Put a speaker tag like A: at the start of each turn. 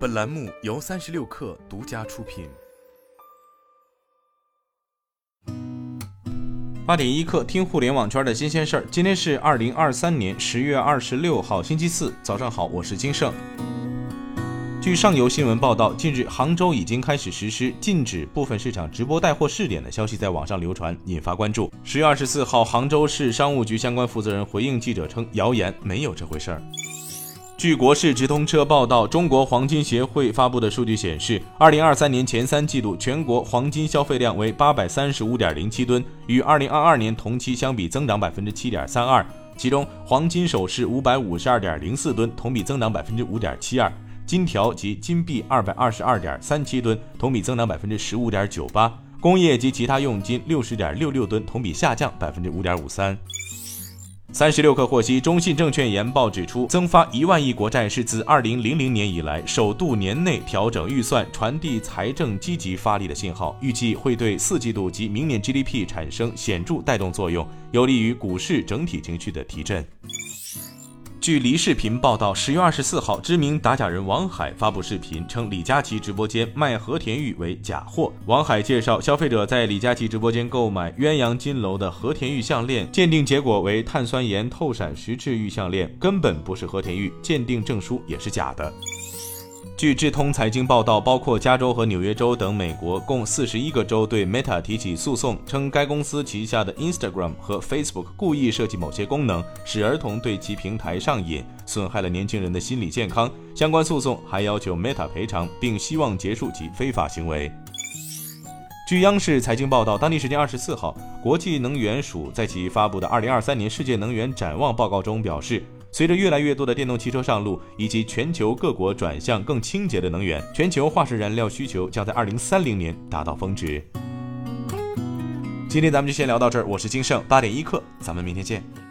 A: 本栏目由三十六氪独家出品。
B: 八点一刻，听互联网圈的新鲜事儿。今天是二零二三年十月二十六号，星期四，早上好，我是金盛。据上游新闻报道，近日杭州已经开始实施禁止部分市场直播带货试点的消息在网上流传，引发关注。十月二十四号，杭州市商务局相关负责人回应记者称，谣言没有这回事儿。据国事直通车报道，中国黄金协会发布的数据显示，二零二三年前三季度全国黄金消费量为八百三十五点零七吨，与二零二二年同期相比增长百分之七点三二。其中，黄金首饰五百五十二点零四吨，同比增长百分之五点七二；金条及金币二百二十二点三七吨，同比增长百分之十五点九八；工业及其他用金六十点六六吨，同比下降百分之五点五三。三十六氪获悉，中信证券研报指出，增发一万亿国债是自二零零零年以来首度年内调整预算，传递财政积极发力的信号，预计会对四季度及明年 GDP 产生显著带动作用，有利于股市整体情绪的提振。据梨视频报道，十月二十四号，知名打假人王海发布视频，称李佳琦直播间卖和田玉为假货。王海介绍，消费者在李佳琦直播间购买鸳鸯金楼的和田玉项链，鉴定结果为碳酸盐透闪石质玉项链，根本不是和田玉，鉴定证书也是假的。据智通财经报道，包括加州和纽约州等美国共四十一个州对 Meta 提起诉讼，称该公司旗下的 Instagram 和 Facebook 故意设计某些功能，使儿童对其平台上瘾，损害了年轻人的心理健康。相关诉讼还要求 Meta 赔偿，并希望结束其非法行为。据央视财经报道，当地时间二十四号，国际能源署在其发布的二零二三年世界能源展望报告中表示。随着越来越多的电动汽车上路，以及全球各国转向更清洁的能源，全球化石燃料需求将在二零三零年达到峰值。今天咱们就先聊到这儿，我是金盛八点一刻，咱们明天见。